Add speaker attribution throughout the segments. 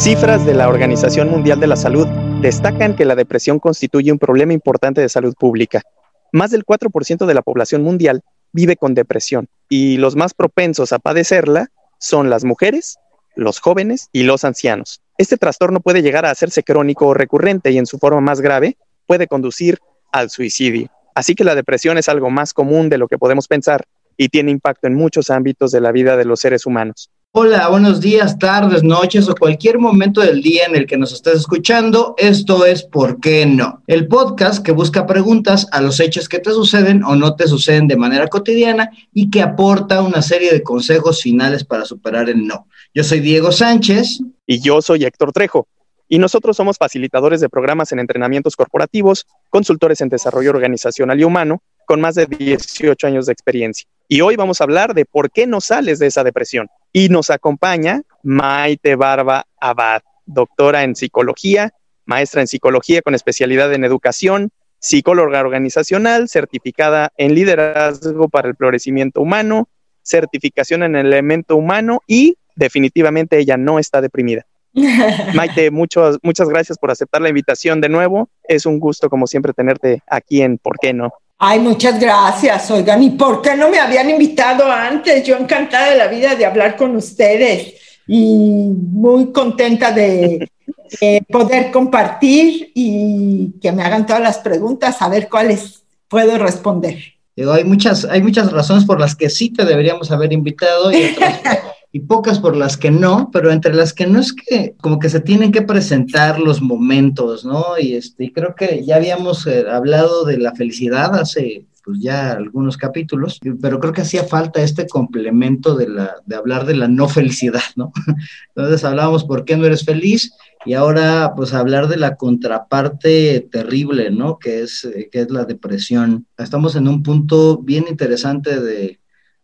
Speaker 1: Cifras de la Organización Mundial de la Salud destacan que la depresión constituye un problema importante de salud pública. Más del 4% de la población mundial vive con depresión y los más propensos a padecerla son las mujeres, los jóvenes y los ancianos. Este trastorno puede llegar a hacerse crónico o recurrente y en su forma más grave puede conducir al suicidio. Así que la depresión es algo más común de lo que podemos pensar y tiene impacto en muchos ámbitos de la vida de los seres humanos.
Speaker 2: Hola, buenos días, tardes, noches o cualquier momento del día en el que nos estés escuchando. Esto es ¿Por qué no? El podcast que busca preguntas a los hechos que te suceden o no te suceden de manera cotidiana y que aporta una serie de consejos finales para superar el no. Yo soy Diego Sánchez.
Speaker 1: Y yo soy Héctor Trejo. Y nosotros somos facilitadores de programas en entrenamientos corporativos, consultores en desarrollo organizacional y humano, con más de 18 años de experiencia. Y hoy vamos a hablar de por qué no sales de esa depresión. Y nos acompaña Maite Barba Abad, doctora en psicología, maestra en psicología con especialidad en educación, psicóloga organizacional, certificada en liderazgo para el florecimiento humano, certificación en el elemento humano y definitivamente ella no está deprimida. Maite, muchas muchas gracias por aceptar la invitación de nuevo. Es un gusto, como siempre, tenerte aquí en ¿Por qué no?
Speaker 3: Ay, muchas gracias, oigan. ¿Y por qué no me habían invitado antes? Yo encantada de la vida de hablar con ustedes y muy contenta de poder compartir y que me hagan todas las preguntas, a ver cuáles puedo responder.
Speaker 2: hay muchas, hay muchas razones por las que sí te deberíamos haber invitado y otras y pocas por las que no, pero entre las que no es que como que se tienen que presentar los momentos, ¿no? Y este, creo que ya habíamos eh, hablado de la felicidad hace pues ya algunos capítulos, pero creo que hacía falta este complemento de, la, de hablar de la no felicidad, ¿no? Entonces hablábamos por qué no eres feliz y ahora pues hablar de la contraparte terrible, ¿no? Que es, eh, que es la depresión. Estamos en un punto bien interesante de,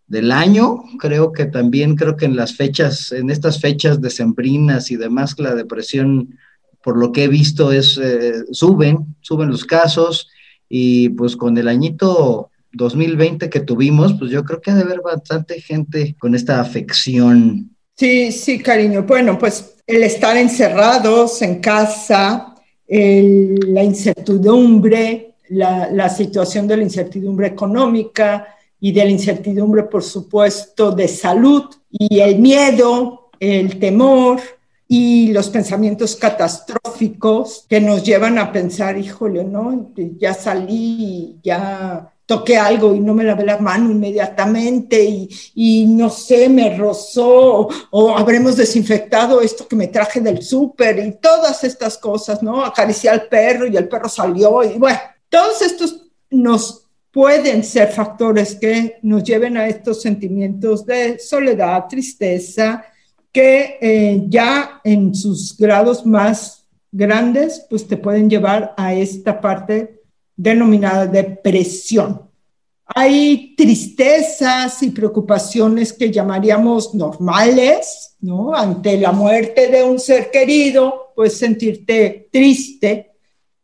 Speaker 2: del año. Creo que también, creo que en las fechas, en estas fechas decembrinas y demás, la depresión, por lo que he visto, es, eh, suben, suben los casos y pues con el añito 2020 que tuvimos, pues yo creo que ha de haber bastante gente con esta afección.
Speaker 3: Sí, sí, cariño. Bueno, pues el estar encerrados en casa, la incertidumbre, la situación de la incertidumbre económica, y de la incertidumbre, por supuesto, de salud y el miedo, el temor y los pensamientos catastróficos que nos llevan a pensar, híjole, ¿no? Ya salí, ya toqué algo y no me lavé la mano inmediatamente y, y no sé, me rozó o, habremos desinfectado esto que me traje del súper y todas estas cosas, ¿no? Acaricié al perro y el perro salió y bueno, todos estos nos pueden ser factores que nos lleven a estos sentimientos de soledad, tristeza, que eh, ya en sus grados más grandes, pues te pueden llevar a esta parte denominada depresión. Hay tristezas y preocupaciones que llamaríamos normales, ¿no? Ante la muerte de un ser querido, puedes sentirte triste,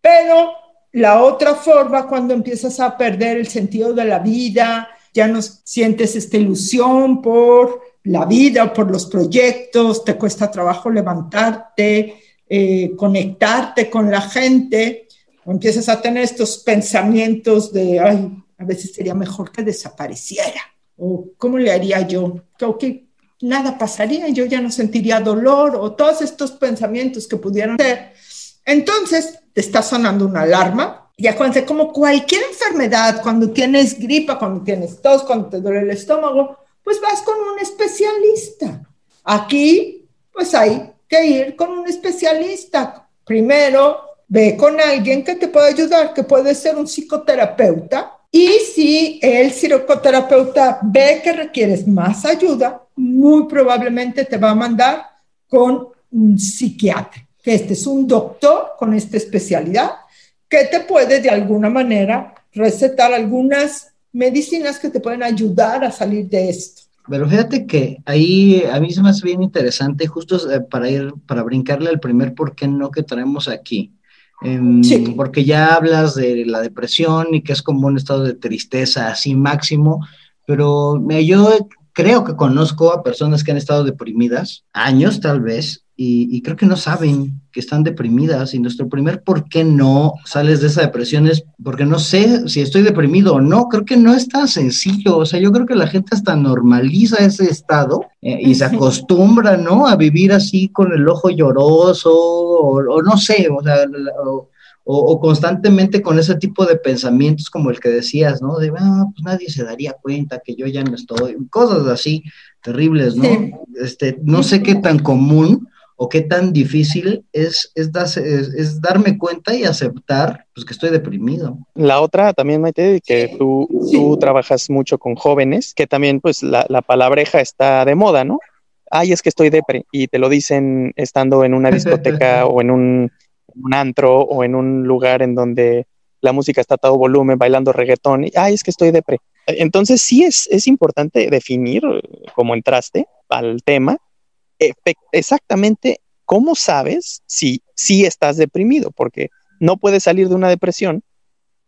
Speaker 3: pero la otra forma, cuando empiezas a perder el sentido de la vida, ya no sientes esta ilusión por la vida o por los proyectos, te cuesta trabajo levantarte, eh, conectarte con la gente, o empiezas a tener estos pensamientos de, ay, a veces sería mejor que desapareciera, o cómo le haría yo, que nada pasaría, yo ya no sentiría dolor, o todos estos pensamientos que pudieran ser. Entonces, te está sonando una alarma. Y acuérdense, como cualquier enfermedad, cuando tienes gripa, cuando tienes tos, cuando te duele el estómago, pues vas con un especialista. Aquí, pues hay que ir con un especialista. Primero, ve con alguien que te pueda ayudar, que puede ser un psicoterapeuta. Y si el psicoterapeuta ve que requieres más ayuda, muy probablemente te va a mandar con un psiquiatra que este es un doctor con esta especialidad que te puede de alguna manera recetar algunas medicinas que te pueden ayudar a salir de esto.
Speaker 2: Pero fíjate que ahí a mí se me hace bien interesante, justo eh, para ir, para brincarle al primer por qué no que traemos aquí. Em, porque ya hablas de la depresión y que es como un estado de tristeza así máximo, pero yo creo que conozco a personas que han estado deprimidas, años tal vez, y, creo que no saben que están deprimidas y nuestro primer por qué no sales de esa depresión es porque no sé si estoy deprimido o no, creo que no es tan sencillo, o sea, yo creo que la gente hasta normaliza ese estado eh, y se acostumbra, ¿no? A vivir así con el ojo lloroso o, no sé, o sea, o, constantemente con ese tipo de pensamientos como el que decías, ¿no? De, ah, pues nadie se daría cuenta que yo ya no estoy, cosas así terribles, ¿no? Este, no sé qué tan común o qué tan difícil es, es, es, darme cuenta y aceptar pues, que estoy deprimido.
Speaker 1: La otra también, Maite, que tú, tú trabajas mucho con jóvenes, que también pues la, la palabreja está de moda, ¿no? Ay, es que estoy depre, y te lo dicen estando en una discoteca o en un, un, antro o en un lugar en donde la música está a todo volumen, bailando reggaetón, y ay, es que estoy depre. Entonces sí es, es importante definir, como entraste al tema, exactamente cómo sabes si, si estás deprimido, porque no puedes salir de una depresión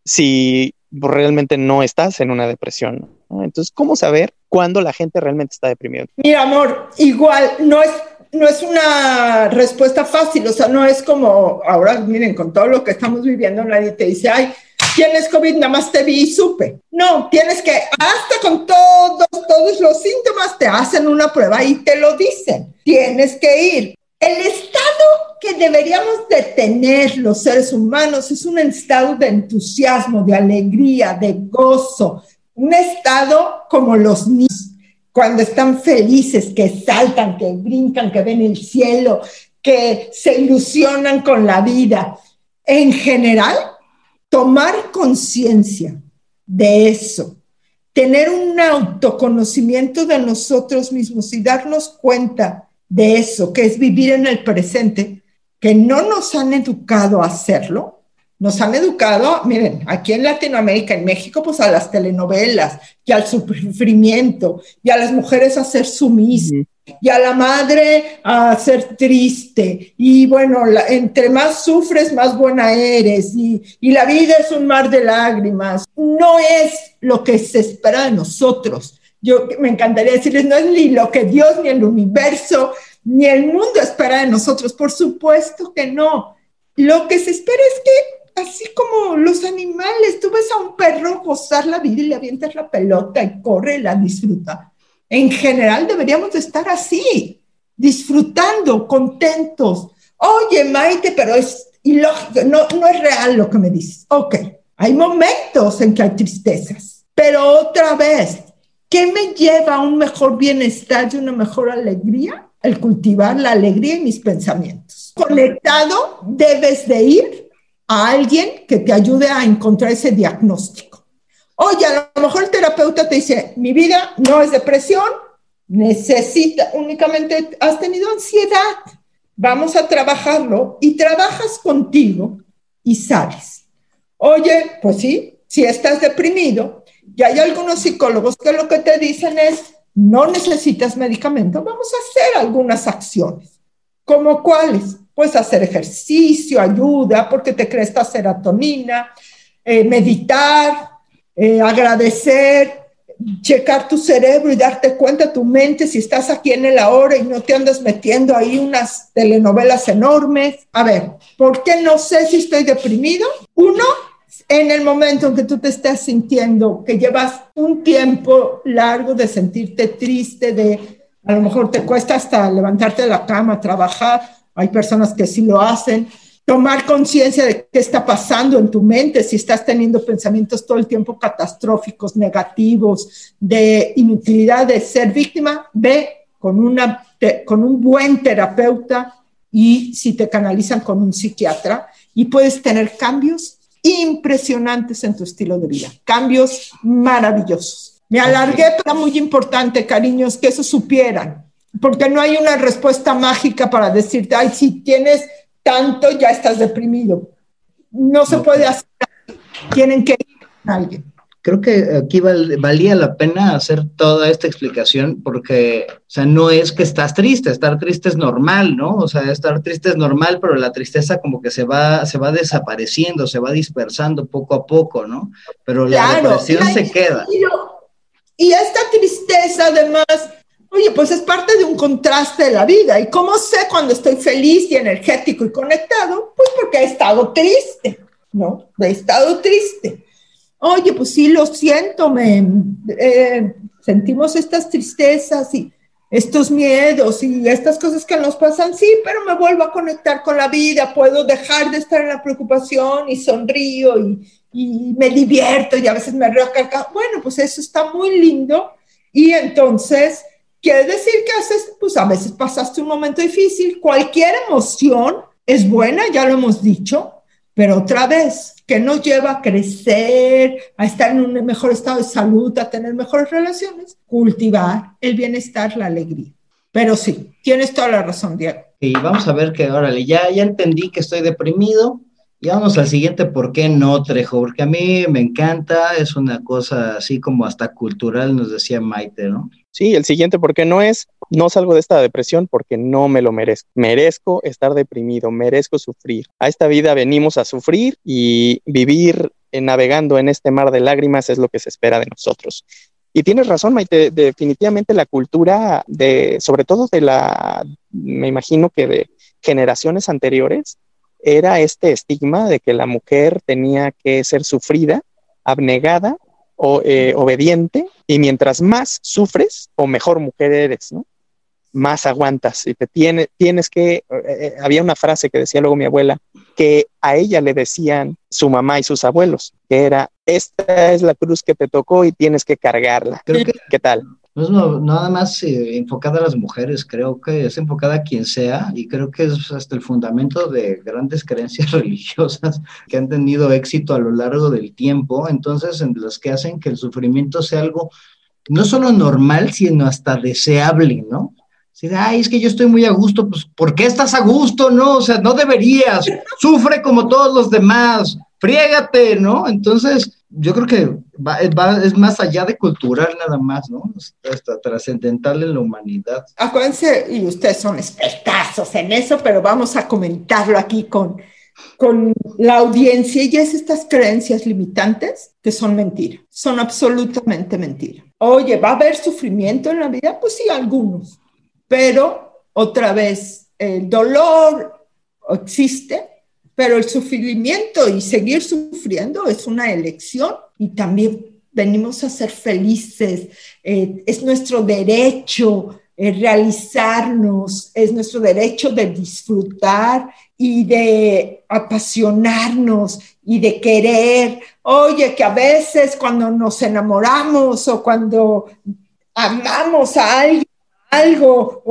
Speaker 1: si realmente no estás en una depresión. Entonces, ¿cómo saber cuándo la gente realmente está deprimida?
Speaker 3: Mira, amor, igual no es, no es una respuesta fácil, o sea, no es como ahora, miren, con todo lo que estamos viviendo, nadie te dice, ay, tienes COVID, nada más te vi y supe. No, tienes que, hasta con todos, todos los síntomas, te hacen una prueba y te lo dicen. Tienes que ir. El estado que deberíamos de tener los seres humanos es un estado de entusiasmo, de alegría, de gozo, un estado como los niños, cuando están felices, que saltan, que brincan, que ven el cielo, que se ilusionan con la vida. En general, tomar conciencia de eso, tener un autoconocimiento de nosotros mismos y darnos cuenta de eso, que es vivir en el presente, que no nos han educado a hacerlo, nos han educado, miren, aquí en Latinoamérica, en México, pues a las telenovelas y al sufrimiento y a las mujeres a ser sumisas y a la madre a ser triste. Y bueno, entre más sufres, más buena eres. Y, y, la vida es un mar de lágrimas. No es lo que se espera de nosotros. Yo me encantaría decirles, no es ni lo que Dios, ni el universo, ni el mundo espera de nosotros. Por supuesto que no. Lo que se espera es que, así como los animales, tú ves a un perro gozar la vida y le avientas la pelota y corre la disfruta en general deberíamos de estar así, disfrutando, contentos. Oye, Maite, pero es ilógico, no, no es real lo que me dices. Ok, hay momentos en que hay tristezas, pero otra vez, ¿qué me lleva a un mejor bienestar y una mejor alegría? El cultivar la alegría en mis pensamientos. Conectado, debes de ir a alguien que te ayude a encontrar ese diagnóstico Oye, a lo mejor el terapeuta te dice, mi vida no es depresión, necesita, únicamente has tenido ansiedad, vamos a trabajarlo y trabajas contigo y sales. Oye, pues sí, si estás deprimido, y hay algunos psicólogos que lo que te dicen es, no necesitas medicamento, vamos a hacer algunas acciones. ¿Como cuáles? Pues hacer ejercicio, ayuda, porque te crees esta serotonina, eh, meditar, eh, agradecer, checar tu cerebro y darte cuenta tu mente si estás aquí en el ahora y no te andas metiendo ahí unas telenovelas enormes. A ver, ¿por qué no sé si estoy deprimido? Uno, en el momento en que tú te estás sintiendo que llevas un tiempo largo de sentirte triste, de a lo mejor te cuesta hasta levantarte de la cama, trabajar, hay personas que sí lo hacen, tomar conciencia de qué está pasando en tu mente, si estás teniendo pensamientos todo el tiempo catastróficos, negativos, de inutilidad, de ser víctima, ve con, una, con un buen terapeuta y si te canalizan con un psiquiatra y puedes tener cambios impresionantes en tu estilo de vida, cambios maravillosos. Me alargué, pero muy importante, cariños, que eso supieran, porque no hay una respuesta mágica para decirte, ay, si tienes tanto ya estás deprimido. No se puede hacer. Tienen que ir a alguien.
Speaker 2: Creo que aquí valía la pena hacer toda esta explicación porque, o sea, no es que estás triste, estar triste es normal, ¿no? O sea, estar triste es normal, pero la tristeza como que se va, se va desapareciendo, se va dispersando poco a poco, ¿no? Pero la depresión se queda.
Speaker 3: Y esta tristeza, además, Oye, pues es parte de un contraste de la vida. ¿Y cómo sé cuando estoy feliz y energético y conectado? Pues porque he estado triste, ¿no? He estado triste. Oye, pues sí, lo siento, me, eh, sentimos estas tristezas y estos miedos y estas cosas que nos pasan, sí, pero me vuelvo a conectar con la vida, puedo dejar de estar en la preocupación y sonrío y, y me divierto y a veces me río Bueno, pues eso está muy lindo y entonces quiere decir que haces, pues a veces pasaste un momento difícil, cualquier emoción es buena, ya lo hemos dicho, pero otra vez, que nos lleva a crecer, a estar en un mejor estado de salud, a tener mejores relaciones, cultivar el bienestar, la alegría. Pero sí, tienes toda la razón, Diego.
Speaker 2: Y vamos a ver que, órale, ya, ya entendí que estoy deprimido, y vamos al siguiente, ¿por qué no, Trejo? Porque a mí me encanta, es una cosa así como hasta cultural, nos decía Maite, ¿no?
Speaker 1: Sí, el siguiente, ¿por qué no es? No salgo de esta depresión porque no me lo merezco. Merezco estar deprimido, merezco sufrir. A esta vida venimos a sufrir y vivir navegando en este mar de lágrimas es lo que se espera de nosotros. Y tienes razón, Maite, definitivamente la cultura de, sobre todo de la, me imagino que de generaciones anteriores, era este estigma de que la mujer tenía que ser sufrida, abnegada o, eh, obediente, y mientras más sufres, o mejor mujer eres, ¿no? Más aguantas y te tiene, tienes que, eh, eh, había una frase que decía luego mi abuela, que a ella le decían su mamá y sus abuelos, que era, esta es la cruz que te tocó y tienes que cargarla. ¿Qué tal?
Speaker 2: No es nada más eh, enfocada a las mujeres, creo que es enfocada a quien sea y creo que es hasta el fundamento de grandes creencias religiosas que han tenido éxito a lo largo del tiempo, entonces en las que hacen que el sufrimiento sea algo no solo normal, sino hasta deseable, ¿no? Si, ay, es que yo estoy muy a gusto, pues ¿por qué estás a gusto? No, o sea, no deberías, sufre como todos los demás, friégate, ¿no? Entonces, yo creo que es más allá de cultural nada más, ¿no? Hasta trascendental en la humanidad.
Speaker 3: Acuérdense, y ustedes son expertazos en eso, pero vamos a comentarlo aquí con, con la audiencia y es estas creencias limitantes que son mentiras, son absolutamente mentiras. Oye, ¿va a haber sufrimiento en la vida? Pues sí, algunos, pero otra vez, el dolor existe, pero el sufrimiento y seguir sufriendo es una elección y también venimos a ser felices, eh, es nuestro derecho eh, realizarnos, es nuestro derecho de disfrutar y de apasionarnos y de querer. Oye, que a veces cuando nos enamoramos o cuando amamos a alguien, algo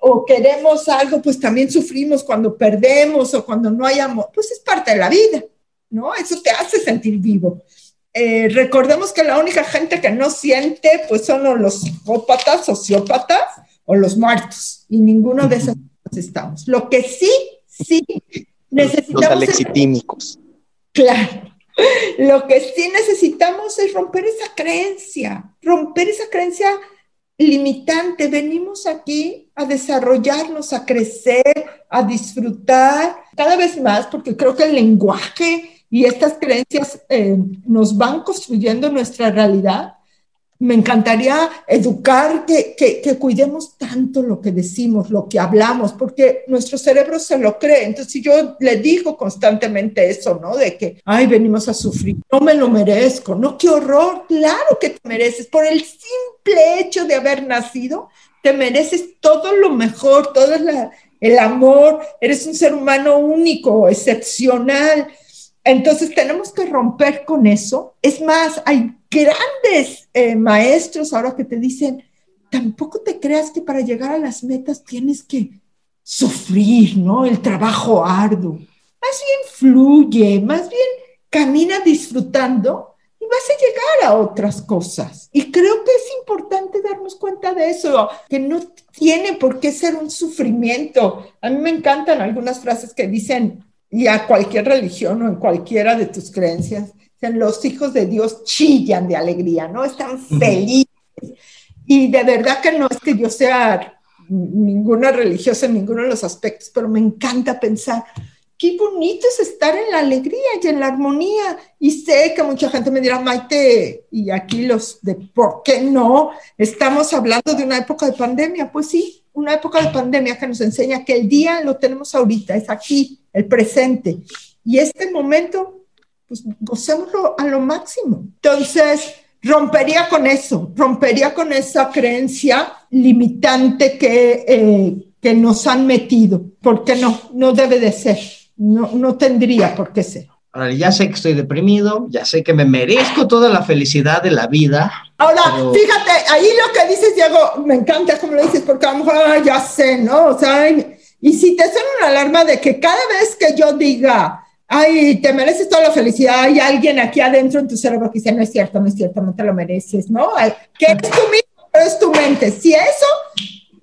Speaker 3: o, queremos algo, pues también sufrimos cuando perdemos o cuando no hay amor, pues es parte de la vida, ¿no? Eso te hace sentir vivo. Eh, recordemos que la única gente que no siente, pues son los psicópatas, sociópatas o los muertos, y ninguno de esos estamos. Lo que sí, sí necesitamos. Los
Speaker 1: alexitímicos.
Speaker 3: claro. Lo que sí necesitamos es romper esa creencia, romper esa creencia limitante. Venimos aquí a desarrollarnos, a crecer, a disfrutar cada vez más, porque creo que el lenguaje y estas creencias eh, nos van construyendo nuestra realidad me encantaría educar, que, que, cuidemos tanto lo que decimos, lo que hablamos, porque nuestro cerebro se lo cree. Entonces, si yo le digo constantemente eso, ¿no? De que, ay, venimos a sufrir, no me lo merezco, no, qué horror, claro que te mereces, por el simple hecho de haber nacido, te mereces todo lo mejor, todo el amor, eres un ser humano único, excepcional. Entonces tenemos que romper con eso. Es más, hay grandes eh, maestros ahora que te dicen, tampoco te creas que para llegar a las metas tienes que sufrir, ¿no? El trabajo arduo. Más bien fluye, más bien camina disfrutando y vas a llegar a otras cosas. Y creo que es importante darnos cuenta de eso, que no tiene por qué ser un sufrimiento. A mí me encantan algunas frases que dicen, y a cualquier religión o en cualquiera de tus creencias, los hijos de Dios chillan de alegría, ¿no? Están felices. Y de verdad que no es que yo sea ninguna religiosa en ninguno de los aspectos, pero me encanta pensar qué bonito es estar en la alegría y en la armonía. Y sé que mucha gente me dirá, Maite, y aquí los de por qué no, estamos hablando de una época de pandemia. Pues sí, una época de pandemia que nos enseña que el día lo tenemos ahorita, es aquí, el presente. Y este momento, pues gocémoslo a lo máximo. Entonces, rompería con eso, rompería con esa creencia limitante que, eh, que nos han metido, porque no, no debe de ser no, no tendría por qué ser.
Speaker 2: Ahora, ya sé que estoy deprimido, ya sé que me merezco toda la felicidad de la vida.
Speaker 3: Ahora, fíjate, ahí lo que dices, Diego, me encanta como lo dices, porque a lo mejor ah, ya sé, ¿no? O sea, y si te suena una alarma de que cada vez que yo diga, ay, te mereces toda la felicidad, hay alguien aquí adentro en tu cerebro que dice, no es cierto, no es cierto, no te lo mereces, ¿no? Que es tu mismo, es tu mente. Si eso,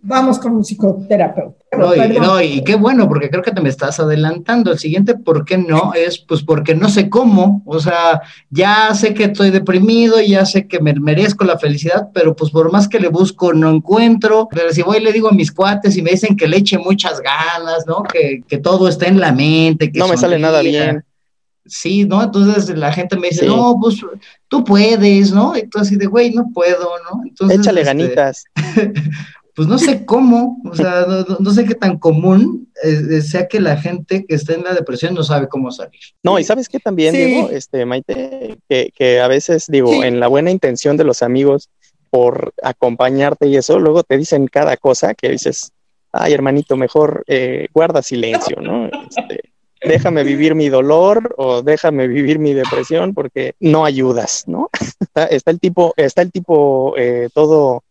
Speaker 3: vamos con un psicoterapeuta.
Speaker 2: No y, qué bueno, porque creo que te me estás adelantando. El siguiente, ¿por qué no? Es pues porque no sé cómo. O sea, ya sé que estoy deprimido, ya sé que me merezco la felicidad, pero pues por más que le busco, no encuentro. Pero si voy y le digo a mis cuates y me dicen que le eche muchas ganas, ¿no? Que, todo está en la mente. Que
Speaker 1: no me sale nada bien.
Speaker 2: Sí, ¿no? Entonces la gente me dice, no, pues tú puedes, ¿no? Entonces, de güey, no puedo, ¿no? Entonces,
Speaker 1: Échale este, ganitas.
Speaker 2: pues no sé cómo, o sea, no, sé qué tan común eh, sea que la gente que está en la depresión no sabe cómo salir.
Speaker 1: No, y sabes que también, Diego, este, Maite, que, a veces, digo, en la buena intención de los amigos por acompañarte y eso, luego te dicen cada cosa que dices, ay, hermanito, mejor eh, guarda silencio, ¿no? Este, déjame vivir mi dolor o déjame vivir mi depresión porque no ayudas, ¿no? está, el tipo, está el tipo eh, todo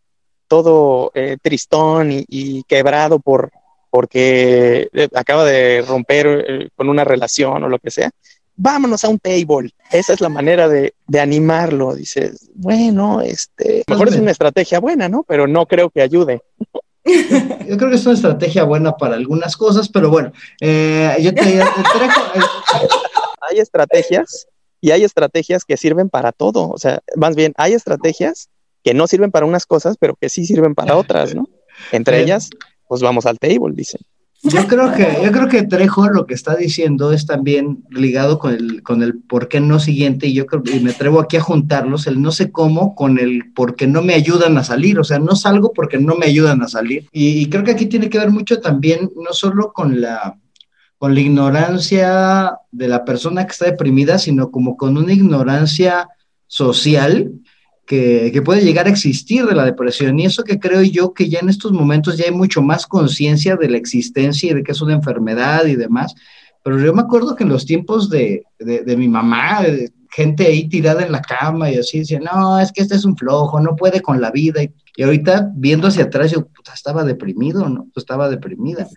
Speaker 1: todo eh, tristón y, quebrado por porque eh, acaba de romper eh, con una relación o lo que sea, vámonos a un table. Esa es la manera de, animarlo. Dices, bueno, este, mejor es una estrategia buena, ¿no? Pero no creo que ayude.
Speaker 2: Yo creo que es una estrategia buena para algunas cosas, pero bueno, yo te,
Speaker 1: hay estrategias y hay estrategias que sirven para todo. O sea, más bien, hay estrategias que no sirven para unas cosas, pero que sí sirven para otras, ¿no? Entre ellas, pues vamos al table, dicen.
Speaker 2: Yo creo que, yo creo que Trejo lo que está diciendo es también ligado con el, con el por qué no siguiente, y yo creo, y me atrevo aquí a juntarlos, el no sé cómo con el por qué no me ayudan a salir, o sea, no salgo porque no me ayudan a salir. Y, y creo que aquí tiene que ver mucho también, no solo con la, con la ignorancia de la persona que está deprimida, sino como con una ignorancia social que, puede llegar a existir de la depresión. Y eso que creo yo que ya en estos momentos ya hay mucho más conciencia de la existencia y de que es una enfermedad y demás. Pero yo me acuerdo que en los tiempos de, mi mamá, gente ahí tirada en la cama y así, decía, no, es que este es un flojo, no puede con la vida. Y, ahorita viendo hacia atrás, yo estaba deprimido, ¿no? Estaba deprimida.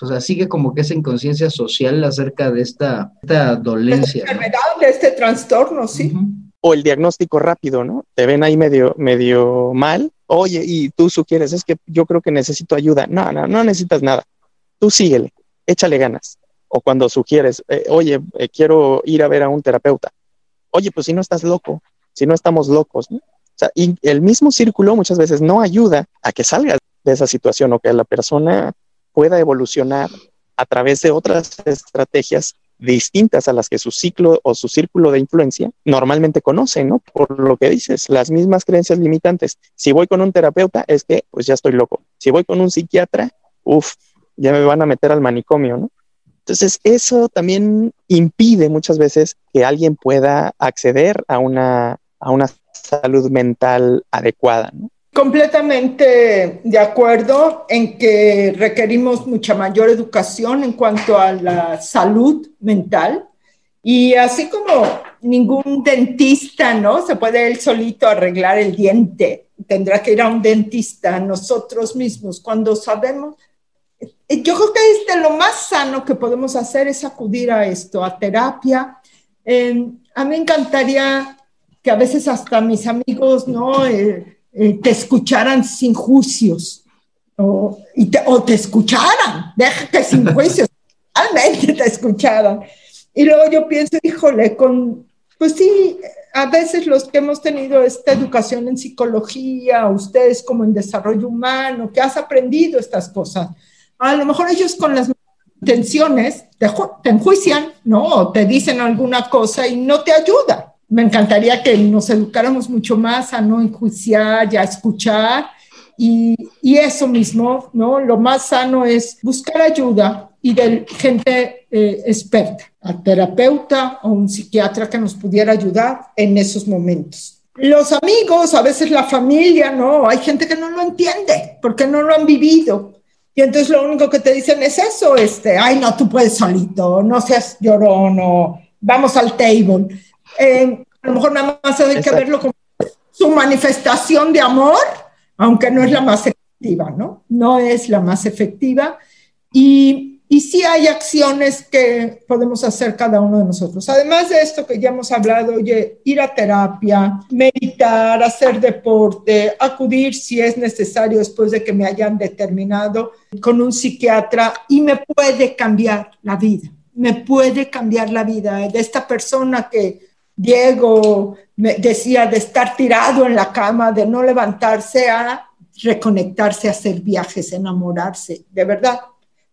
Speaker 2: O sea, sigue como que esa inconsciencia social acerca de esta, esta dolencia.
Speaker 3: enfermedad, de este trastorno, sí
Speaker 1: o el diagnóstico rápido, ¿no? Te ven ahí medio, medio mal, oye, y tú sugieres, es que yo creo que necesito ayuda. No, no, no necesitas nada. Tú síguele, échale ganas. O cuando sugieres, eh, oye, eh, quiero ir a ver a un terapeuta. Oye, pues si no estás loco, si no estamos locos. O sea, y el mismo círculo muchas veces no ayuda a que salgas de esa situación o que la persona pueda evolucionar a través de otras estrategias distintas a las que su ciclo o su círculo de influencia normalmente conocen, ¿no? Por lo que dices, las mismas creencias limitantes. Si voy con un terapeuta, es que pues ya estoy loco. Si voy con un psiquiatra, uff, ya me van a meter al manicomio, ¿no? Entonces, eso también impide muchas veces que alguien pueda acceder a una, a una salud mental adecuada, ¿no?
Speaker 3: Completamente de acuerdo en que requerimos mucha mayor educación en cuanto a la salud mental y así como ningún dentista, ¿no? Se puede él solito arreglar el diente, tendrá que ir a un dentista nosotros mismos cuando sabemos. Yo creo que es de lo más sano que podemos hacer es acudir a esto, a terapia. a mí me encantaría que a veces hasta mis amigos, ¿no? Eh, eh, te escucharan sin juicios o, y te, o te escucharan, déjate sin juicios, realmente te escucharan. Y luego yo pienso, híjole, con, pues sí, a veces los que hemos tenido esta educación en psicología, ustedes como en desarrollo humano, que has aprendido estas cosas, a lo mejor ellos con las intenciones, te, te enjuician, ¿no? te dicen alguna cosa y no te ayuda. Me encantaría que nos educáramos mucho más a no enjuiciar y a escuchar. Y, y eso mismo, ¿no? Lo más sano es buscar ayuda y de gente eh, experta, al terapeuta o un psiquiatra que nos pudiera ayudar en esos momentos. Los amigos, a veces la familia, no, hay gente que no lo entiende porque no lo han vivido. Y entonces lo único que te dicen es eso, este, ay, no, tú puedes solito, no seas llorón, o vamos al table. Eh, a lo mejor nada más hay que verlo como su manifestación de amor, aunque no es la más efectiva, ¿no? No es la más efectiva. Y y sí hay acciones que podemos hacer cada uno de nosotros. Además de esto que ya hemos hablado, oye, ir a terapia, meditar, hacer deporte, acudir si es necesario después de que me hayan determinado con un psiquiatra y me puede cambiar la vida. Me puede cambiar la vida de esta persona que Diego me decía de estar tirado en la cama, de no levantarse a reconectarse, a hacer viajes, enamorarse, de verdad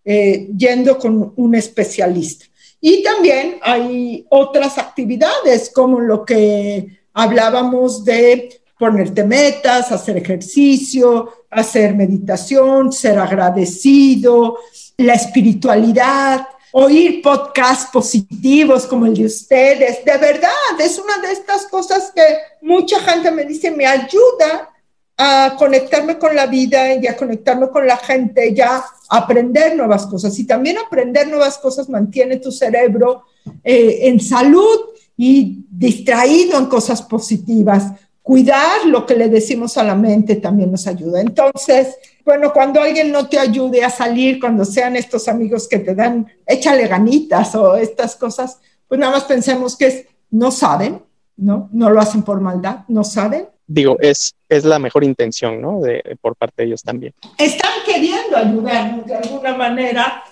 Speaker 3: eh, yendo con un especialista. Y también hay otras actividades como lo que hablábamos de ponerte metas, hacer ejercicio, hacer meditación, ser agradecido, la espiritualidad, oír podcasts positivos como el de ustedes. De verdad, es una de estas cosas que mucha gente me dice, me ayuda a conectarme con la vida y a conectarme con la gente, ya aprender nuevas cosas. Y también aprender nuevas cosas mantiene tu cerebro eh, en salud y distraído en cosas positivas. Cuidar lo que le decimos a la mente también nos ayuda. Entonces, bueno, cuando alguien no te ayude a salir, cuando sean estos amigos que te dan, échale ganitas o estas cosas, pues nada más pensemos que no saben, ¿no? No lo hacen por maldad, no saben
Speaker 1: digo, es, es la mejor intención, ¿no? De, por parte de ellos también.
Speaker 3: Están queriendo ayudarnos de alguna manera,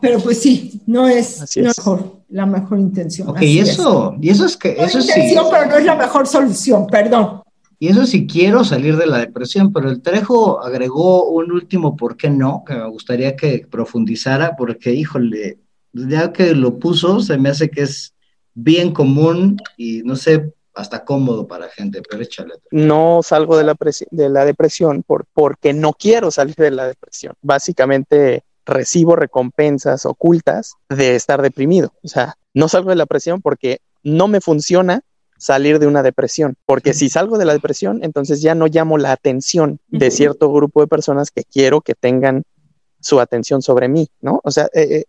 Speaker 3: pero pues sí, no es, mejor, la mejor intención.
Speaker 2: Ok, y eso, y eso es que... Eso
Speaker 3: intención, pero no es la mejor solución, perdón.
Speaker 2: Y eso sí quiero salir de la depresión, pero el Trejo agregó un último por qué no, que me gustaría que profundizara, porque híjole, ya que lo puso, se me hace que es bien común y no sé hasta cómodo para gente, pero échale.
Speaker 1: No salgo de la, de la depresión por, porque no quiero salir de la depresión. Básicamente recibo recompensas ocultas de estar deprimido. O sea, no salgo de la depresión porque no me funciona salir de una depresión, porque si salgo de la depresión, entonces ya no llamo la atención de cierto grupo de personas que quiero que tengan su atención sobre mí, ¿no? O sea, eh, eh,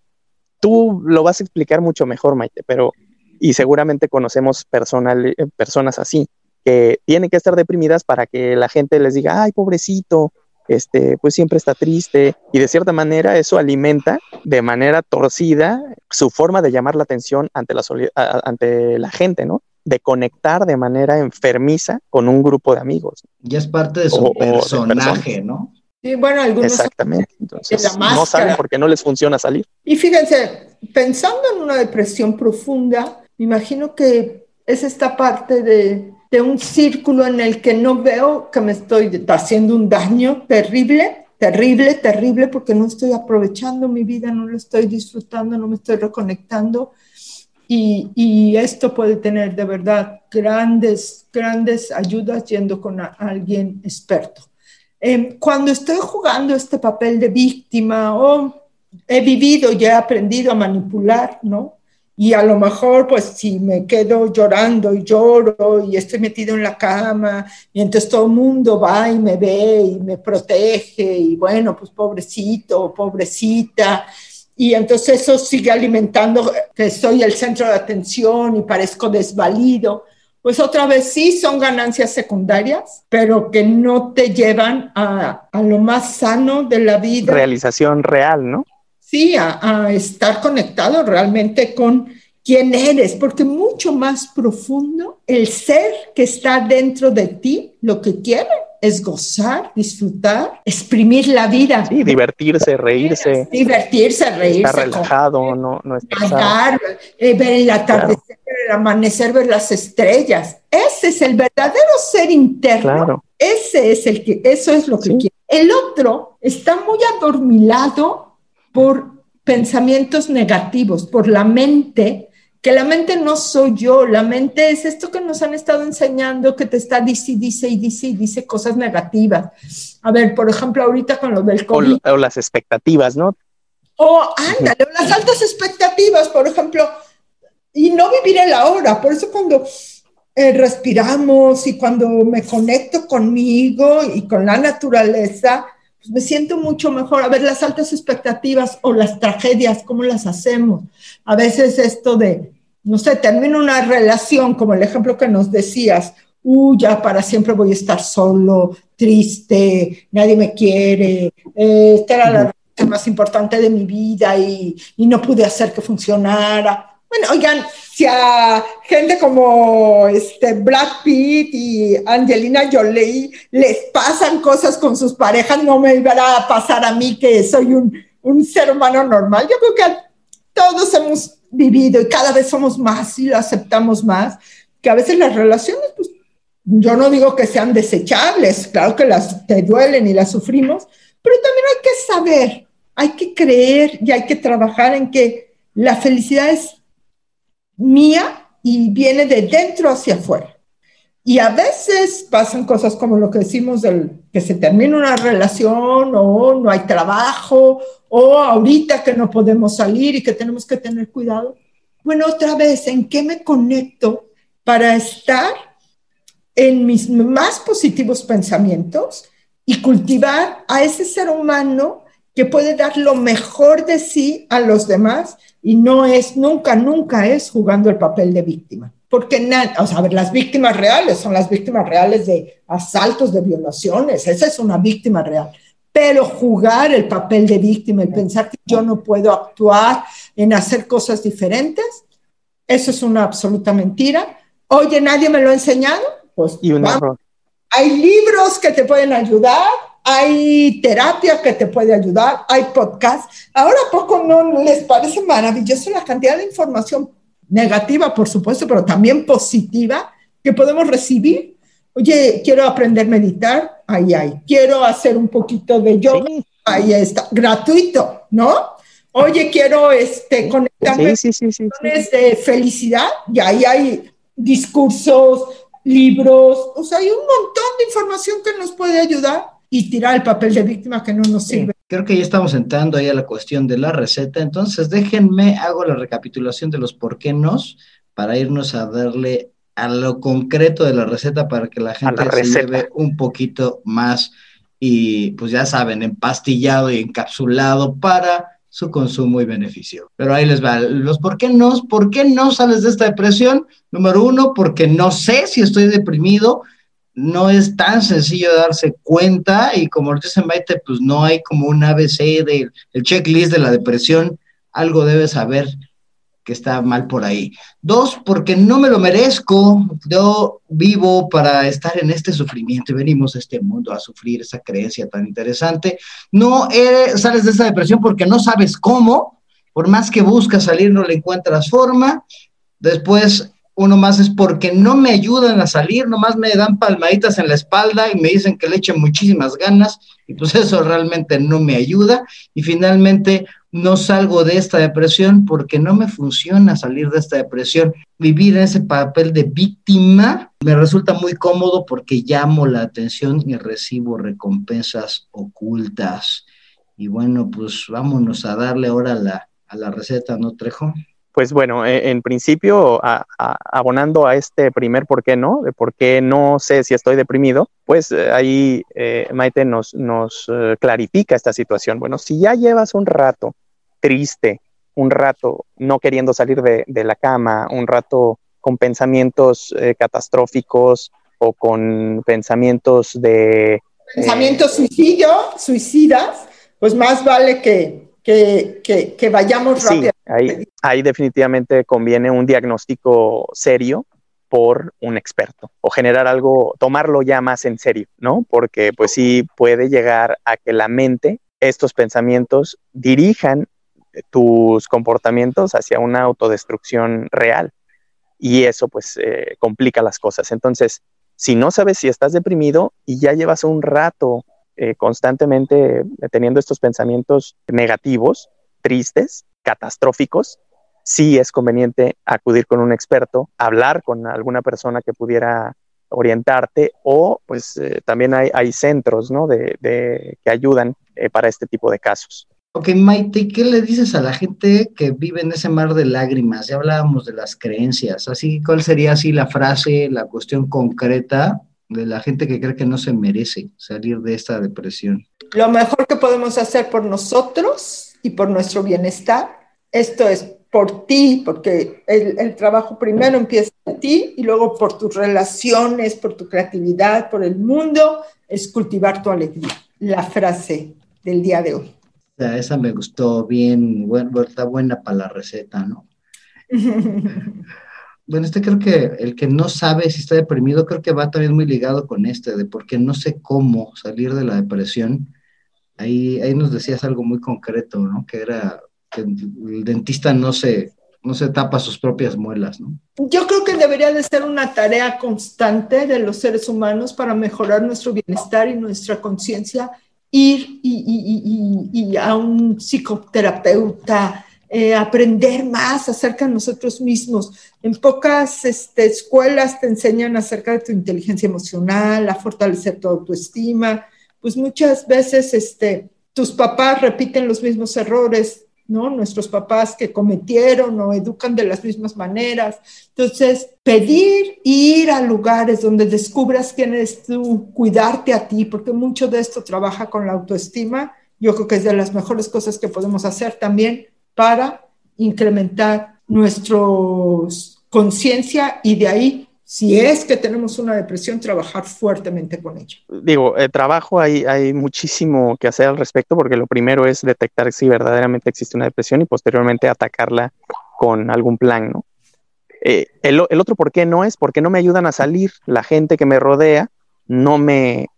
Speaker 1: tú lo vas a explicar mucho mejor, Maite, pero y seguramente conocemos personal, eh, personas así, que tienen que estar deprimidas para que la gente les diga, ay, pobrecito, este, pues siempre está triste, y de cierta manera eso alimenta de manera torcida su forma de llamar la atención ante la, ante la gente, ¿no? De conectar de manera enfermiza con un grupo de amigos.
Speaker 2: Ya es parte de su personaje, ¿no?
Speaker 3: Sí, bueno, algunos
Speaker 1: Exactamente. Entonces, no saben por qué no les funciona salir.
Speaker 3: Y fíjense, pensando en una depresión profunda, me imagino que es esta parte de, un círculo en el que no veo que me estoy haciendo un daño terrible, terrible, terrible, porque no estoy aprovechando mi vida, no lo estoy disfrutando, no me estoy reconectando. Y, esto puede tener de verdad grandes, grandes ayudas yendo con alguien experto. Eh, cuando estoy jugando este papel de víctima o he vivido, ya he aprendido a manipular, ¿no? Y a lo mejor pues si me quedo llorando y lloro y estoy metido en la cama entonces todo el mundo va y me ve y me protege y bueno pues pobrecito, pobrecita y entonces eso sigue alimentando que soy el centro de atención y parezco desvalido. Pues otra vez sí son ganancias secundarias, pero que no te llevan a, a lo más sano de la vida.
Speaker 1: Realización real, ¿no?
Speaker 3: Sí, a, estar conectado realmente con quién eres, porque mucho más profundo el ser que está dentro de ti, lo que quiere es gozar, disfrutar, exprimir la vida.
Speaker 1: Sí, divertirse, reírse.
Speaker 3: Divertirse, reírse.
Speaker 1: Estar relajado, no, no
Speaker 3: estar. Eh, ver el atardecer, el amanecer, ver las estrellas. Ese es el verdadero ser interno. Claro. Ese es el que, eso es lo que quiere. El otro está muy adormilado por pensamientos negativos por la mente, que la mente no soy yo, la mente es esto que nos han estado enseñando, que te está dice, dice y dice y dice cosas negativas. A ver, por ejemplo, ahorita con lo del COVID.
Speaker 1: O, las expectativas, ¿no?
Speaker 3: O ándale, o las altas expectativas, por ejemplo, y no vivir el ahora. Por eso cuando eh, respiramos y cuando me conecto conmigo y con la naturaleza, pues me siento mucho mejor. A ver, las altas expectativas o las tragedias, ¿cómo las hacemos? A veces esto de, no sé, termino una relación, como el ejemplo que nos decías, uy, ya para siempre voy a estar solo, triste, nadie me quiere, eh, esta era la relación más importante de mi vida y, y no pude hacer que funcionara. Bueno, oigan, si a gente como este Brad Pitt y Angelina Jolie les pasan cosas con sus parejas, no me iba a pasar a mí que soy un, un ser humano normal. Yo creo que todos hemos vivido y cada vez somos más y lo aceptamos más, que a veces las relaciones, pues, yo no digo que sean desechables, claro que las te duelen y las sufrimos, pero también hay que saber, hay que creer y hay que trabajar en que la felicidad es mía y viene de dentro hacia afuera. Y a veces pasan cosas como lo que decimos del que se termina una relación o no hay trabajo o ahorita que no podemos salir y que tenemos que tener cuidado. Bueno, otra vez, ¿en qué me conecto para estar en mis más positivos pensamientos y cultivar a ese ser humano que puede dar lo mejor de sí a los demás y no es, nunca, nunca es jugando el papel de víctima. Porque, o sea, a ver, las víctimas reales son las víctimas reales de asaltos, de violaciones, esa es una víctima real. Pero jugar el papel de víctima, el pensar que yo no puedo actuar en hacer cosas diferentes, eso es una absoluta mentira. Oye, nadie me lo ha enseñado, pues
Speaker 1: y un
Speaker 3: hay libros que te pueden ayudar, hay terapia que te puede ayudar, hay podcast. Ahora, ¿poco no les parece maravilloso la cantidad de información negativa, por supuesto, pero también positiva que podemos recibir? Oye, quiero aprender a meditar, ahí hay. Quiero hacer un poquito de yoga, ahí está, gratuito, ¿no? Oye, quiero este, conectarme
Speaker 1: sí, sí,
Speaker 3: de felicidad, y ahí hay discursos, libros, o sea, hay un montón de información que nos puede ayudar y tirar el papel de víctima que no nos sirve.
Speaker 2: creo que ya estamos entrando ahí a la cuestión de la receta, entonces déjenme, hago la recapitulación de los por qué nos para irnos a darle a lo concreto de la receta para que la gente se lleve un poquito más y pues ya saben, empastillado y encapsulado para su consumo y beneficio. Pero ahí les va, los por qué no, ¿por qué no sales de esta depresión? Número uno, porque no sé si estoy deprimido, no es tan sencillo darse cuenta y como dice Maite, pues no hay como un ABC del el checklist de la depresión, algo debes saber que está mal por ahí. Dos, porque no me lo merezco, yo vivo para estar en este sufrimiento y venimos a este mundo a sufrir esa creencia tan interesante. No sales de esa depresión porque no sabes cómo, por más que buscas salir no le encuentras forma. Después, uno más es porque no me ayudan a salir, nomás me dan palmaditas en la espalda y me dicen que le echen muchísimas ganas y pues eso realmente no me ayuda. Y finalmente no salgo de esta depresión porque no me funciona salir de esta depresión. Vivir en ese papel de víctima me resulta muy cómodo porque llamo la atención y recibo recompensas ocultas. Y bueno, pues vámonos a darle ahora la, a la receta, ¿no, Trejo?
Speaker 1: Pues bueno, e, en principio, abonando a este primer por qué no, de por qué no sé si estoy deprimido, pues eh, ahí eh, Maite nos, nos eh, clarifica esta situación. Bueno, si ya llevas un rato triste, un rato no queriendo salir de, la cama, un rato con pensamientos catastróficos o con pensamientos de...
Speaker 3: Pensamientos suicidio, suicidas, pues más vale que, que, que, vayamos
Speaker 1: sí, Ahí, ahí definitivamente conviene un diagnóstico serio por un experto o generar algo, tomarlo ya más en serio, ¿no? Porque pues sí puede llegar a que la mente, estos pensamientos dirijan tus comportamientos hacia una autodestrucción real y eso pues eh, complica las cosas. Entonces, si no sabes si estás deprimido y ya llevas un rato eh, constantemente teniendo estos pensamientos negativos, tristes, catastróficos, sí es conveniente acudir con un experto, hablar con alguna persona que pudiera orientarte o pues eh, también hay, hay centros ¿no? de, de que ayudan eh, para este tipo de casos.
Speaker 2: Ok, Maite, ¿qué le dices a la gente que vive en ese mar de lágrimas? Ya hablábamos de las creencias, así, ¿cuál sería así la frase, la cuestión concreta de la gente que cree que no se merece salir de esta depresión?
Speaker 3: Lo mejor que podemos hacer por nosotros y por nuestro bienestar, esto es por ti, porque el, el, trabajo primero empieza en ti y luego por tus relaciones, por tu creatividad, por el mundo, es cultivar tu alegría. La frase del día de hoy.
Speaker 2: Esa me gustó bien, bueno, está buena para la receta, ¿no? bueno, este creo que el que no sabe si está deprimido, creo que va también muy ligado con este, de porque no sé cómo salir de la depresión. Ahí, ahí nos decías algo muy concreto, ¿no? Que era que el dentista no se, no se tapa sus propias muelas, ¿no?
Speaker 3: Yo creo que debería de ser una tarea constante de los seres humanos para mejorar nuestro bienestar y nuestra conciencia, ir y, y, y, y, a un psicoterapeuta, eh, aprender más acerca de nosotros mismos. En pocas este, escuelas te enseñan acerca de tu inteligencia emocional, a fortalecer tu autoestima, pues muchas veces este, tus papás repiten los mismos errores ¿no? Nuestros papás que cometieron o educan de las mismas maneras. Entonces, pedir ir a lugares donde descubras quién eres tú, cuidarte a ti, porque mucho de esto trabaja con la autoestima. Yo creo que es de las mejores cosas que podemos hacer también para incrementar nuestra conciencia y de ahí si es que tenemos una depresión, trabajar fuertemente con ella.
Speaker 1: Digo, el trabajo hay, hay muchísimo que hacer al respecto porque lo primero es detectar si verdaderamente existe una depresión y posteriormente atacarla con algún plan, ¿no? Eh, el, el, otro por qué no es porque no me ayudan a salir, la gente que me rodea no me,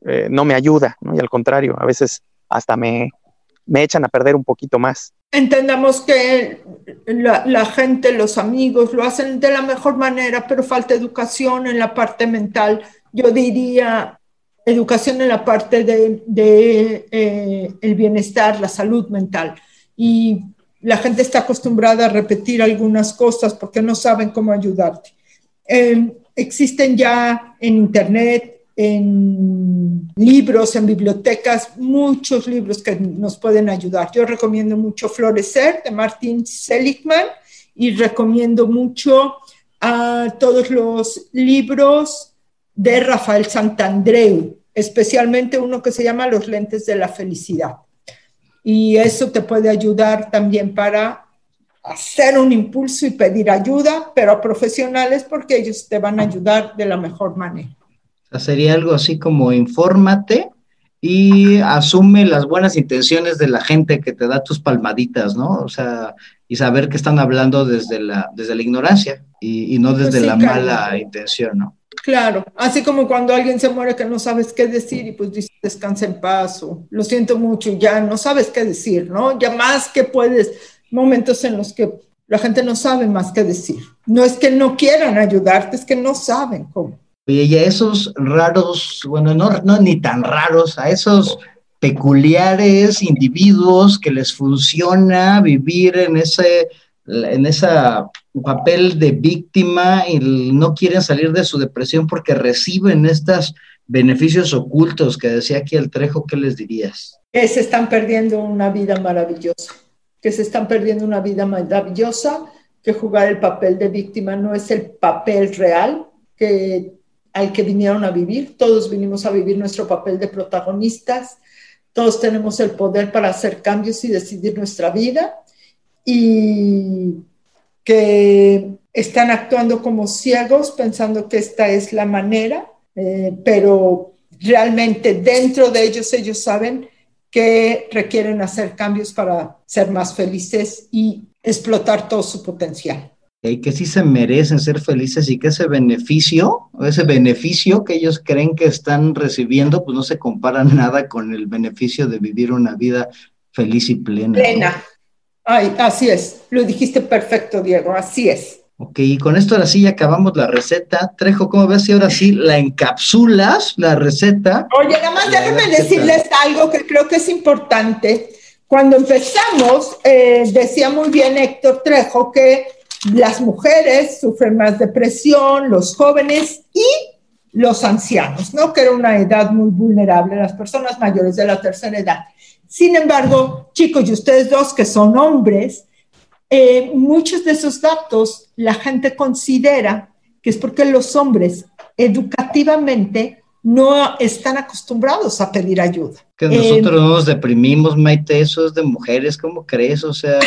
Speaker 1: eh, no me ayuda, ¿no? Y al contrario, a veces hasta me, me echan a perder un poquito más.
Speaker 3: Entendamos que la, la, gente, los amigos lo hacen de la mejor manera, pero falta educación en la parte mental. Yo diría educación en la parte de, de eh, el bienestar, la salud mental. Y la gente está acostumbrada a repetir algunas cosas porque no saben cómo ayudarte. Eh, existen ya en Internet en libros, en bibliotecas, muchos libros que nos pueden ayudar. Yo recomiendo mucho Florecer de Martin Seligman y recomiendo mucho a todos los libros de Rafael Santandreu, especialmente uno que se llama Los lentes de la felicidad. Y eso te puede ayudar también para hacer un impulso y pedir ayuda, pero a profesionales porque ellos te van a ayudar de la mejor manera
Speaker 2: sería algo así como infórmate y asume las buenas intenciones de la gente que te da tus palmaditas, ¿no? O sea, y saber que están hablando desde la, desde la ignorancia y, y no desde pues sí, la claro. mala intención, ¿no?
Speaker 3: Claro, así como cuando alguien se muere que no sabes qué decir y pues dices descansa en paz o lo siento mucho ya no sabes qué decir, ¿no? Ya más que puedes, momentos en los que la gente no sabe más qué decir. No es que no quieran ayudarte, es que no saben cómo.
Speaker 2: Y a esos raros, bueno, no, no ni tan raros, a esos peculiares individuos que les funciona vivir en ese, en esa papel de víctima y no quieren salir de su depresión porque reciben estos beneficios ocultos que decía aquí el Trejo, ¿qué les dirías?
Speaker 3: Que se están perdiendo una vida maravillosa, que se están perdiendo una vida maravillosa, que jugar el papel de víctima no es el papel real, que al que vinieron a vivir. Todos vinimos a vivir nuestro papel de protagonistas. Todos tenemos el poder para hacer cambios y decidir nuestra vida. Y que están actuando como ciegos pensando que esta es la manera, eh, pero realmente dentro de ellos ellos saben que requieren hacer cambios para ser más felices y explotar todo su potencial
Speaker 2: y que sí se merecen ser felices y que ese beneficio, ese beneficio que ellos creen que están recibiendo, pues no se compara nada con el beneficio de vivir una vida feliz y plena.
Speaker 3: Plena. ¿no? Ay, así es. Lo dijiste perfecto, Diego. Así es.
Speaker 2: Ok, y con esto ahora sí ya acabamos la receta. Trejo, ¿cómo ves si ahora sí la encapsulas, la receta?
Speaker 3: Oye, nada más déjenme decirles algo que creo que es importante Cuando empezamos, eh, decía muy bien Héctor Trejo que las mujeres sufren más depresión, los jóvenes y los ancianos, ¿no? Que era una edad muy vulnerable, las personas mayores de la tercera edad. Sin embargo, chicos, y ustedes dos que son hombres, eh, muchos de esos datos la gente considera que es porque los hombres educativamente no están acostumbrados a pedir ayuda.
Speaker 2: Que nosotros no nos deprimimos, Maite, eso es de mujeres, ¿cómo crees? O sea,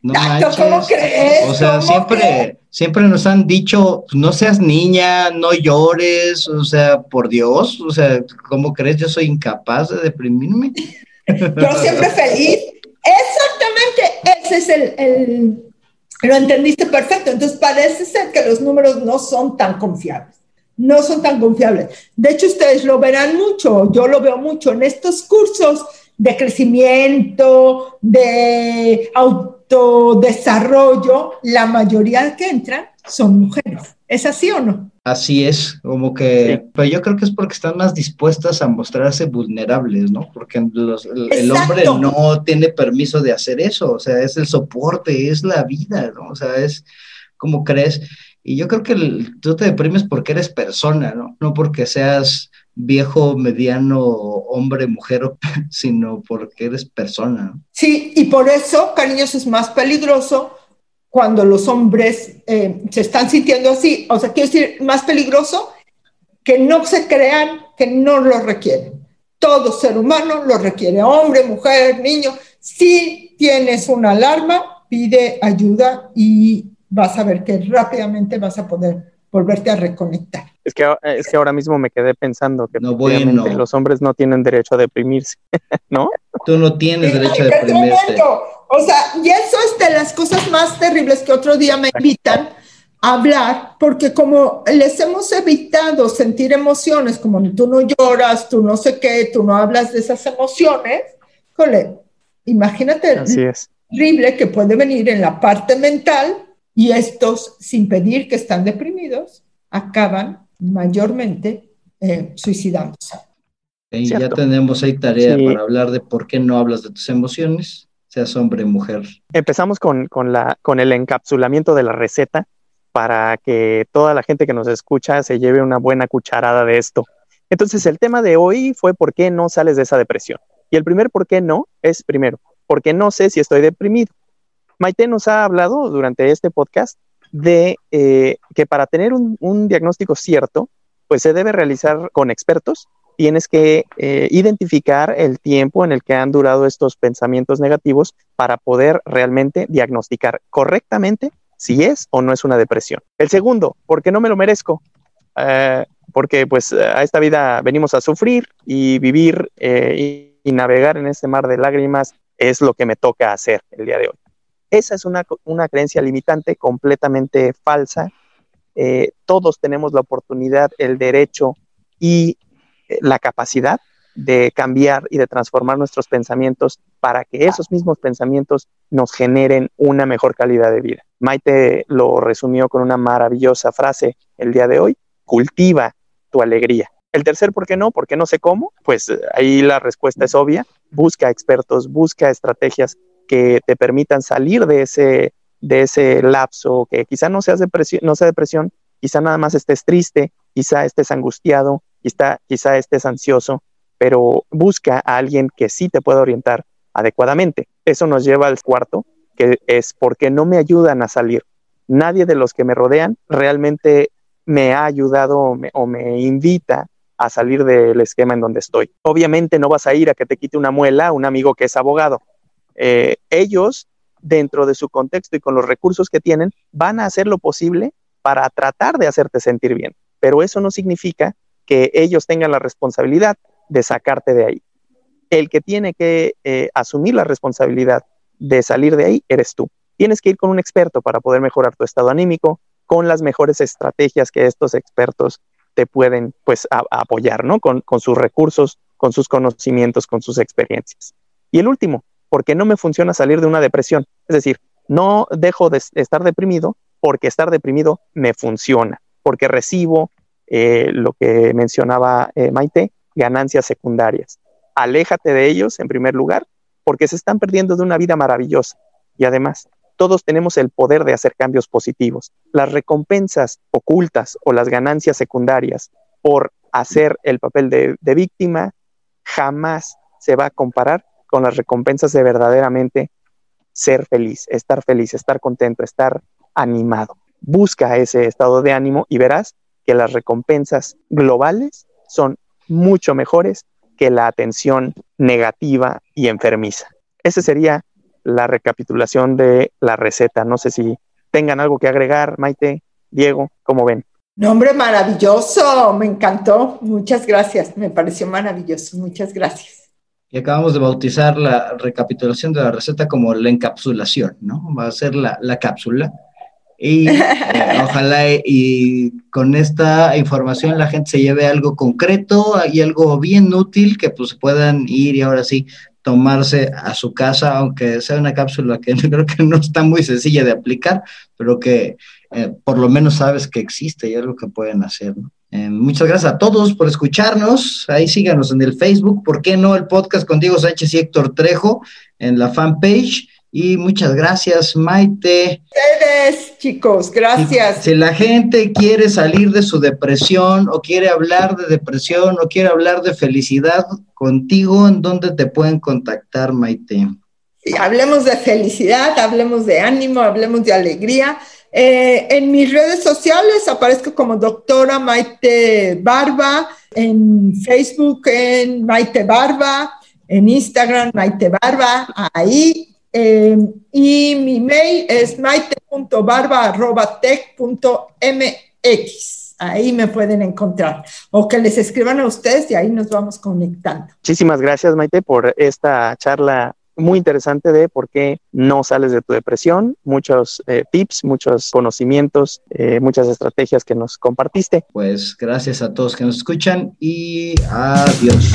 Speaker 3: no ¿cómo crees?
Speaker 2: O sea, siempre, siempre nos han dicho, no seas niña, no llores, o sea, por Dios, o sea, ¿cómo crees? Yo soy incapaz de deprimirme.
Speaker 3: Yo siempre feliz. Exactamente, ese es el, el, lo entendiste perfecto. Entonces parece ser que los números no son tan confiables no son tan confiables. De hecho, ustedes lo verán mucho, yo lo veo mucho en estos cursos de crecimiento, de autodesarrollo, la mayoría que entran son mujeres. ¿Es así o no?
Speaker 2: Así es, como que, pero yo creo que es porque están más dispuestas a mostrarse vulnerables, ¿no? Porque el, hombre no tiene permiso de hacer eso, o sea, es el soporte, es la vida, ¿no? O sea, es como crees. Y yo creo que tú te deprimes porque eres persona, ¿no? No porque seas viejo, mediano, hombre, mujer, sino porque eres persona.
Speaker 3: Sí, y por eso, cariños, es más peligroso cuando los hombres eh, se están sintiendo así. O sea, quiero decir, más peligroso que no se crean que no lo requieren. Todo ser humano lo requiere, hombre, mujer, niño. Si tienes una alarma, pide ayuda y vas a ver que rápidamente vas a poder volverte a reconectar.
Speaker 1: Es que, es que ahora mismo me quedé pensando que los hombres no tienen derecho a deprimirse, ¿no?
Speaker 2: Tú no tienes derecho a deprimirse.
Speaker 3: O sea, y eso es de las cosas más terribles que otro día me invitan a hablar, porque como les hemos evitado sentir emociones, como tú no lloras, tú no sé qué, tú no hablas de esas emociones, cole, imagínate
Speaker 1: Así es.
Speaker 3: terrible que puede venir en la parte mental y estos, sin pedir que están deprimidos, acaban mayormente eh, suicidándose.
Speaker 2: Y ya tenemos ahí tarea para hablar de por qué no hablas de tus emociones, seas hombre o mujer.
Speaker 1: Empezamos con, la, con el encapsulamiento de la receta para que toda la gente que nos escucha se lleve una buena cucharada de esto. Entonces, el tema de hoy fue por qué no sales de esa depresión. Y el primer por qué no es primero, porque no sé si estoy deprimido. Maite nos ha hablado durante este podcast de eh, que para tener un, diagnóstico cierto, pues se debe realizar con expertos. Tienes que eh, identificar el tiempo en el que han durado estos pensamientos negativos para poder realmente diagnosticar correctamente si es o no es una depresión. El segundo, porque no me lo merezco. Eh, porque pues a esta vida venimos a sufrir y vivir y, y navegar en este mar de lágrimas es lo que me toca hacer el día de hoy. Esa es una, creencia limitante completamente falsa. Eh, todos tenemos la oportunidad, el derecho y eh, la capacidad de cambiar y de transformar nuestros pensamientos para que esos mismos pensamientos nos generen una mejor calidad de vida. Maite lo resumió con una maravillosa frase el día de hoy, cultiva tu alegría. El tercer, ¿por qué no? ¿Por qué no sé cómo? Pues eh, ahí la respuesta es obvia. Busca expertos, busca estrategias que te permitan salir de ese, de ese lapso, que quizá no, seas depresión, no sea depresión, quizá nada más estés triste, quizá estés angustiado, quizá, quizá estés ansioso, pero busca a alguien que sí te pueda orientar adecuadamente. Eso nos lleva al cuarto, que es porque no me ayudan a salir. Nadie de los que me rodean realmente me ha ayudado o me invita a salir del esquema en donde estoy. Obviamente no vas a ir a que te quite una muela un amigo que es abogado, eh, ellos, dentro de su contexto y con los recursos que tienen, van a hacer lo posible para tratar de hacerte sentir bien. Pero eso no significa que ellos tengan la responsabilidad de sacarte de ahí. El que tiene que eh, asumir la responsabilidad de salir de ahí eres tú. Tienes que ir con un experto para poder mejorar tu estado anímico, con las mejores estrategias que estos expertos te pueden pues apoyar, ¿no? Con, con sus recursos, con sus conocimientos, con sus experiencias. Y el último, porque no me funciona salir de una depresión. Es decir, no dejo de estar deprimido porque estar deprimido me funciona, porque recibo eh, lo que mencionaba eh, Maite, ganancias secundarias. Aléjate de ellos en primer lugar porque se están perdiendo de una vida maravillosa. Y además, todos tenemos el poder de hacer cambios positivos. Las recompensas ocultas o las ganancias secundarias por hacer el papel de, de víctima jamás se va a comparar con las recompensas de verdaderamente ser feliz, estar feliz, estar contento, estar animado. Busca ese estado de ánimo y verás que las recompensas globales son mucho mejores que la atención negativa y enfermiza. Esa sería la recapitulación de la receta. No sé si tengan algo que agregar, Maite, Diego, ¿cómo ven?
Speaker 3: Nombre maravilloso, me encantó. Muchas gracias, me pareció maravilloso. Muchas gracias.
Speaker 2: Y acabamos de bautizar la recapitulación de la receta como la encapsulación, ¿no? Va a ser la, la cápsula y eh, ojalá y con esta información la gente se lleve algo concreto y algo bien útil que pues puedan ir y ahora sí tomarse a su casa, aunque sea una cápsula que creo que no está muy sencilla de aplicar, pero que eh, por lo menos sabes que existe y es lo que pueden hacer. Eh, muchas gracias a todos por escucharnos. Ahí síganos en el Facebook, ¿por qué no? El podcast con Diego Sánchez y Héctor Trejo en la fanpage. Y muchas gracias, Maite.
Speaker 3: Ustedes, chicos, gracias.
Speaker 2: Si, la gente quiere salir de su depresión o quiere hablar de depresión o quiere hablar de felicidad contigo, ¿en dónde te pueden contactar, Maite?
Speaker 3: hablemos de felicidad, hablemos de ánimo, hablemos de alegría. Eh, en mis redes sociales aparezco como doctora Maite Barba, en Facebook en Maite Barba, en Instagram Maite Barba, ahí eh, y mi mail es maite.barba.tech.mx. Ahí me pueden encontrar. O que les escriban a ustedes y ahí nos vamos conectando.
Speaker 1: Muchísimas gracias, Maite, por esta charla muy interesante de por qué no sales de tu depresión, muchos eh, tips, muchos conocimientos, eh, muchas estrategias que nos compartiste.
Speaker 2: Pues gracias a todos que nos escuchan y adiós.